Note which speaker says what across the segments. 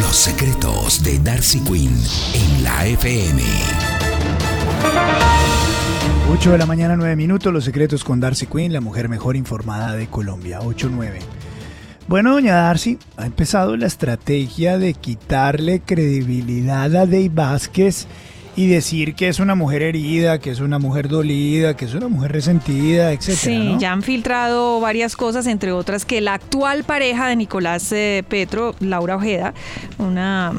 Speaker 1: Los secretos de Darcy Quinn en la FM.
Speaker 2: 8 de la mañana, 9 minutos. Los secretos con Darcy Quinn, la mujer mejor informada de Colombia. 8-9. Bueno, doña Darcy, ha empezado la estrategia de quitarle credibilidad a Dave Vázquez y decir que es una mujer herida, que es una mujer dolida, que es una mujer resentida, etc.
Speaker 3: Sí, ya han filtrado varias cosas, entre otras que la actual pareja de Nicolás eh, Petro, Laura Ojeda, una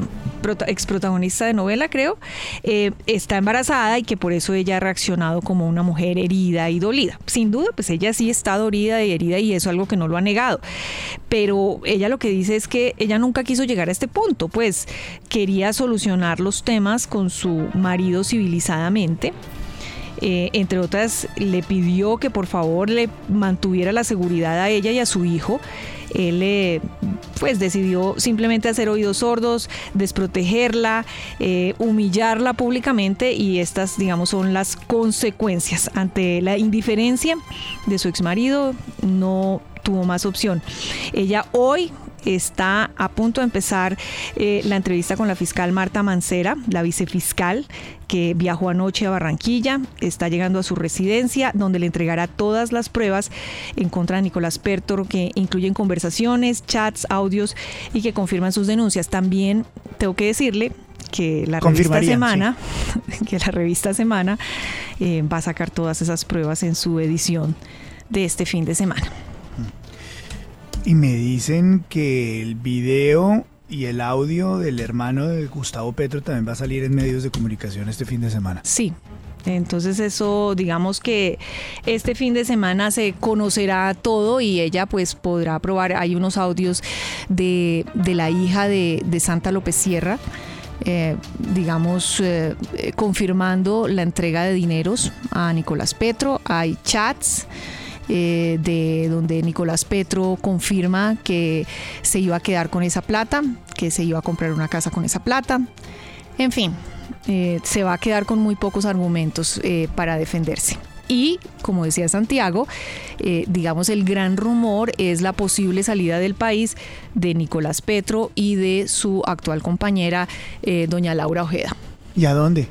Speaker 3: ex protagonista de novela, creo, eh, está embarazada y que por eso ella ha reaccionado como una mujer herida y dolida. Sin duda, pues ella sí está dolida y herida y eso es algo que no lo ha negado. Pero ella lo que dice es que ella nunca quiso llegar a este punto, pues quería solucionar los temas con su marido civilizadamente. Eh, entre otras, le pidió que por favor le mantuviera la seguridad a ella y a su hijo él eh, pues decidió simplemente hacer oídos sordos, desprotegerla, eh, humillarla públicamente y estas digamos son las consecuencias ante la indiferencia de su exmarido no tuvo más opción. Ella hoy está a punto de empezar eh, la entrevista con la fiscal Marta Mancera, la vicefiscal, que viajó anoche a Barranquilla, está llegando a su residencia, donde le entregará todas las pruebas en contra de Nicolás Pertor, que incluyen conversaciones, chats, audios y que confirman sus denuncias. También tengo que decirle que la revista Semana, que la revista Semana eh, va a sacar todas esas pruebas en su edición de este fin de semana.
Speaker 2: Y me dicen que el video y el audio del hermano de Gustavo Petro también va a salir en medios de comunicación este fin de semana.
Speaker 3: Sí, entonces eso, digamos que este fin de semana se conocerá todo y ella pues podrá probar. Hay unos audios de, la hija de, Santa López Sierra. Eh, digamos, eh, confirmando la entrega de dineros a Nicolás Petro. Hay chats. Eh, de donde Nicolás Petro confirma que se iba a quedar con esa plata, que se iba a comprar una casa con esa plata. En fin, eh, se va a quedar con muy pocos argumentos eh, para defenderse. Y, como decía Santiago, digamos, el gran rumor es la posible salida del país de Nicolás Petro y de su actual compañera, doña Laura Ojeda.
Speaker 2: ¿Y a dónde?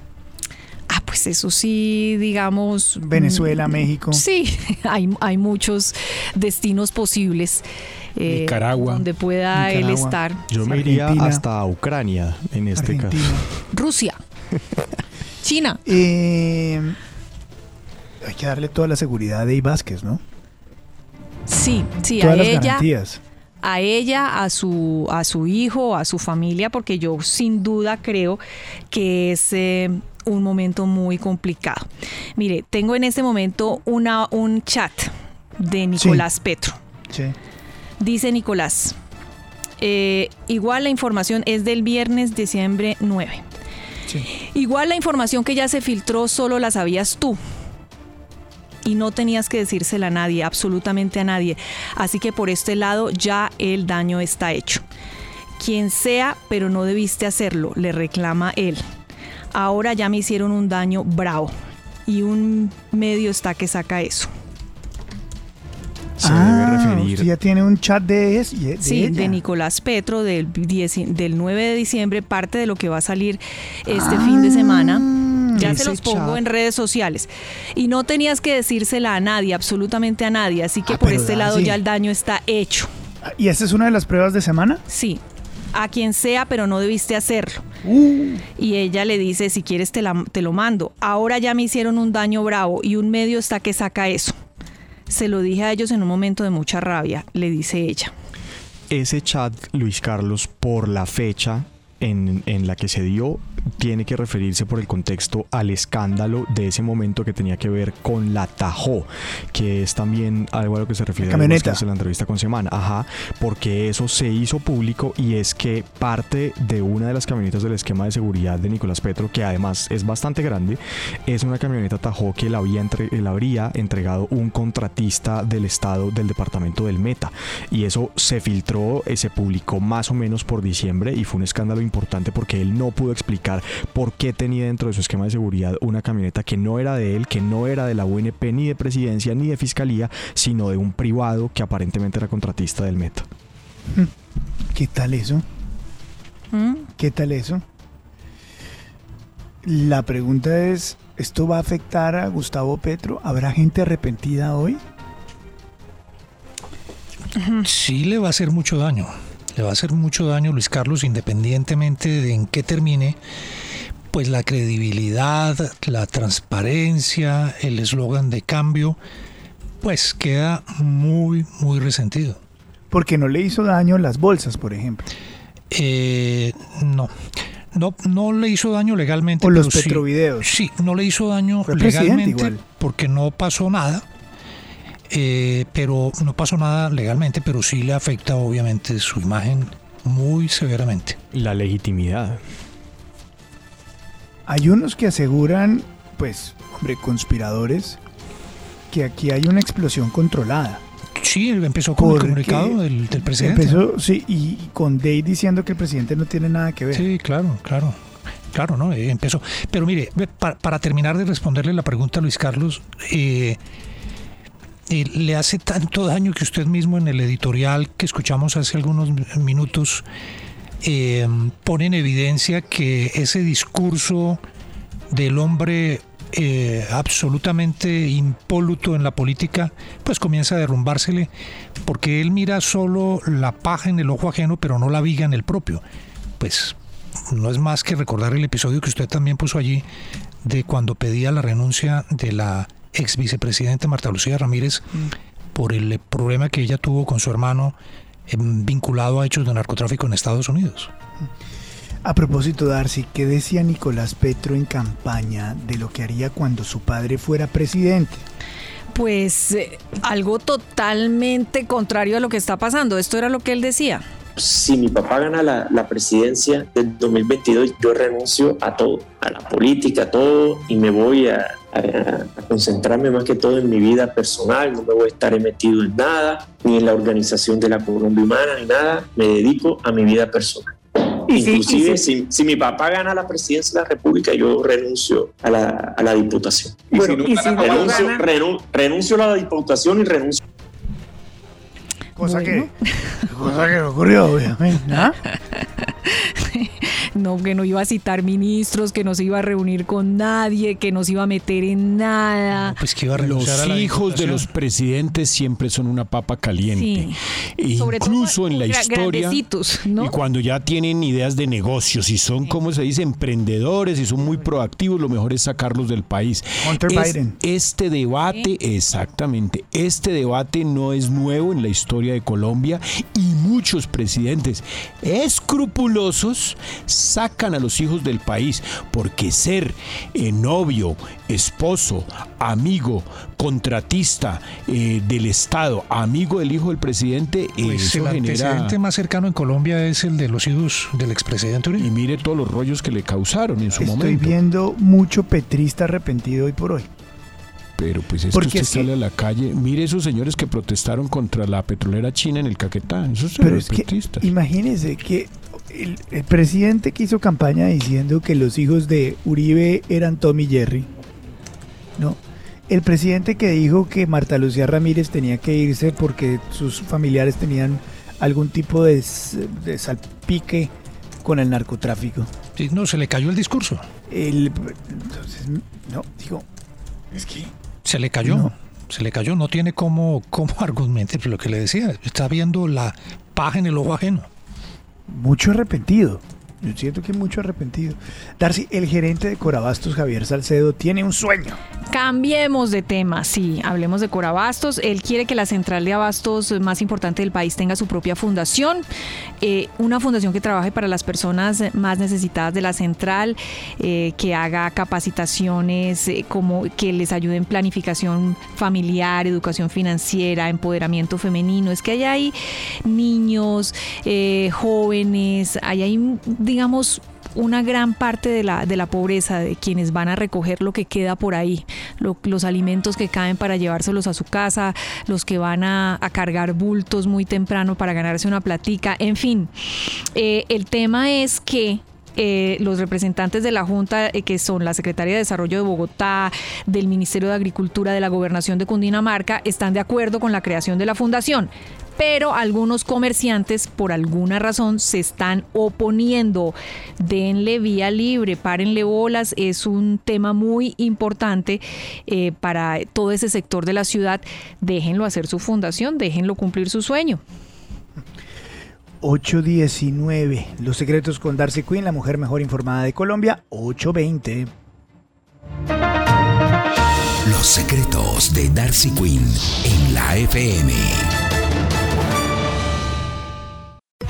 Speaker 3: Pues eso sí, digamos...
Speaker 2: Venezuela, mm, México.
Speaker 3: Sí, hay, hay muchos destinos posibles.
Speaker 4: Eh, Nicaragua.
Speaker 3: Donde pueda él estar.
Speaker 4: Yo me iría hasta Ucrania en este caso.
Speaker 3: Rusia. China.
Speaker 2: Eh, hay que darle toda la seguridad a Dey Vázquez, ¿no?
Speaker 3: Sí, sí,
Speaker 2: a
Speaker 3: ella.
Speaker 2: Garantías
Speaker 3: a ella, a su, a su hijo, a su familia, porque yo sin duda creo que es eh, un momento muy complicado. Mire, tengo en este momento una, un chat de Nicolás Petro. Dice Nicolás, eh, igual la información es del viernes diciembre 9. Igual la información que ya se filtró solo la sabías tú y no tenías que decírsela a nadie, absolutamente a nadie. Así que por este lado ya el daño está hecho. Quien sea, pero no debiste hacerlo, le reclama él. Ahora ya me hicieron un daño bravo y un medio está que saca eso.
Speaker 2: Se ah, debe referir. ya tiene un chat de, es,
Speaker 3: sí, de Nicolás Petro del, del 9 de diciembre, parte de lo que va a salir este fin de semana. Ah, ya se los pongo en redes sociales. Y no tenías que decírsela a nadie, absolutamente a nadie. Así que ah, por este lado ya el daño está hecho.
Speaker 2: ¿Y esta es una de las pruebas de semana?
Speaker 3: Sí. A quien sea, pero no debiste hacerlo. Uh. Y ella le dice, si quieres te, te lo mando. Ahora ya me hicieron un daño bravo y un medio está que saca eso. Se lo dije a ellos en un momento de mucha rabia, le dice ella.
Speaker 4: Ese chat, Luis Carlos, por la fecha en, en la que se dio, tiene que referirse por el contexto al escándalo de ese momento que tenía que ver con la Tajo, que es también algo a lo que se refiere
Speaker 2: en
Speaker 4: la entrevista con Semana, ajá, porque eso se hizo público y es que parte de una de las camionetas del esquema de seguridad de Nicolás Petro, que además es bastante grande, es una camioneta Tajo que la había entre, la habría entregado un contratista del Estado del departamento del Meta. Y eso se filtró, eh, se publicó más o menos por diciembre y fue un escándalo importante porque él no pudo explicar por qué tenía dentro de su esquema de seguridad una camioneta que no era de él, que no era de la UNP ni de presidencia ni de fiscalía, sino de un privado que aparentemente era contratista del Meta.
Speaker 2: Mm. ¿Qué tal eso? ¿Mm? ¿Qué tal eso? La pregunta es, ¿esto va a afectar a Gustavo Petro? ¿Habrá gente arrepentida hoy?
Speaker 5: Sí le va a hacer mucho daño le va a hacer mucho daño Luis Carlos independientemente de en qué termine, pues la credibilidad, la transparencia, el eslogan de cambio, pues queda muy, muy resentido.
Speaker 2: Porque no le hizo daño las bolsas, por ejemplo.
Speaker 5: Eh, no. No, no le hizo daño legalmente.
Speaker 2: O los petrovideos.
Speaker 5: Sí, no le hizo daño legalmente porque no pasó nada. Eh, pero no pasó nada legalmente, pero sí le afecta obviamente su imagen muy severamente.
Speaker 4: La legitimidad.
Speaker 2: Hay unos que aseguran, pues, hombre, conspiradores, que aquí hay una explosión controlada.
Speaker 5: Sí, empezó con el comunicado del, presidente.
Speaker 2: Empezó, sí, y con Day diciendo que el presidente no tiene nada que ver.
Speaker 5: Sí, claro, claro. Claro, ¿no? Eh, empezó. Pero mire, para, para, terminar de responderle la pregunta a Luis Carlos, eh, le hace tanto daño que usted mismo en el editorial que escuchamos hace algunos minutos eh, pone en evidencia que ese discurso del hombre eh, absolutamente impoluto en la política, pues comienza a derrumbársele, porque él mira solo la paja en el ojo ajeno, pero no la viga en el propio. Pues no es más que recordar el episodio que usted también puso allí de cuando pedía la renuncia de la ex vicepresidente Marta Lucía Ramírez por el problema que ella tuvo con su hermano em, vinculado a hechos de narcotráfico en Estados Unidos.
Speaker 2: A propósito, Darcy, ¿qué decía Nicolás Petro en campaña de lo que haría cuando su padre fuera presidente?
Speaker 3: Pues eh, algo totalmente contrario a lo que está pasando. Esto era lo que él decía
Speaker 6: si mi papá gana la, presidencia del 2022, yo renuncio a todo, a la política, a todo, y me voy a, concentrarme más que todo en mi vida personal, no me voy a estar metido en nada, ni en la organización de la Colombia Humana, ni nada, me dedico a mi vida personal. Inclusive, si, si, mi papá gana la presidencia de la República, yo renuncio a la, a la diputación. renuncio, renuncio a la diputación y renuncio
Speaker 2: Cosa que, cosa que ocurrió, obviamente. ¿ah?
Speaker 3: no, que no iba a citar ministros, que no se iba a reunir con nadie, que no se iba a meter en nada.
Speaker 5: pues que iba a
Speaker 7: los hijos de los presidentes siempre son una papa caliente. incluso en la historia. Y cuando ya tienen ideas de negocios y son, como se dice, emprendedores y son muy proactivos, lo mejor es sacarlos del país. Este debate, exactamente, este debate no es nuevo en la historia de Colombia y muchos presidentes escrupulosos sacan a los hijos del país, porque ser eh, novio, esposo, amigo, contratista eh, del Estado, amigo del hijo del presidente,
Speaker 5: pues el antecedente más cercano en Colombia es el de los hijos del expresidente
Speaker 7: Y mire todos los rollos que le causaron en su momento.
Speaker 2: Estoy viendo mucho petrista arrepentido hoy por hoy.
Speaker 7: Pero pues es que usted sale a la calle, mire esos señores que protestaron contra la petrolera china en el Caquetá, esos
Speaker 2: Pero es que, imagínese que el, presidente que hizo campaña diciendo que los hijos de Uribe eran Tommy Jerry, ¿no? El presidente que dijo que Marta Lucía Ramírez tenía que irse porque sus familiares tenían algún tipo de, salpique con el narcotráfico.
Speaker 5: Sí, no, se le cayó el discurso.
Speaker 2: El, entonces, no, digo, es que...
Speaker 5: Se le cayó. Se le cayó, no tiene cómo, cómo argumentar lo que le decía. Está viendo la paja en el ojo ajeno.
Speaker 2: mucho arrepentido. Yo siento que mucho arrepentido. Darcy, el gerente de Corabastos, Javier Salcedo, tiene un sueño.
Speaker 3: Cambiemos de tema, sí, hablemos de Corabastos. Él quiere que la central de abastos más importante del país tenga su propia fundación, eh, una fundación que trabaje para las personas más necesitadas de la central, eh, que haga capacitaciones eh, como que les ayude en planificación familiar, educación financiera, empoderamiento femenino. Es que hay ahí niños, jóvenes, hay ahí digamos, una gran parte de la, de la pobreza, de quienes van a recoger lo que queda por ahí, los alimentos que caen para llevárselos a su casa, los que van a, cargar bultos muy temprano para ganarse una platica, en fin. Eh, el tema es que eh, los representantes de la Junta, eh, que son la Secretaría de Desarrollo de Bogotá, del Ministerio de Agricultura, de la Gobernación de Cundinamarca, están de acuerdo con la creación de la fundación pero algunos comerciantes por alguna razón se están oponiendo. Denle vía libre, párenle bolas, es un tema muy importante eh, para todo ese sector de la ciudad. Déjenlo hacer su fundación, déjenlo cumplir su sueño.
Speaker 2: 819. Los secretos con Darcy Quinn, la mujer mejor informada de Colombia. 820.
Speaker 1: Los secretos de Darcy Quinn en la FM.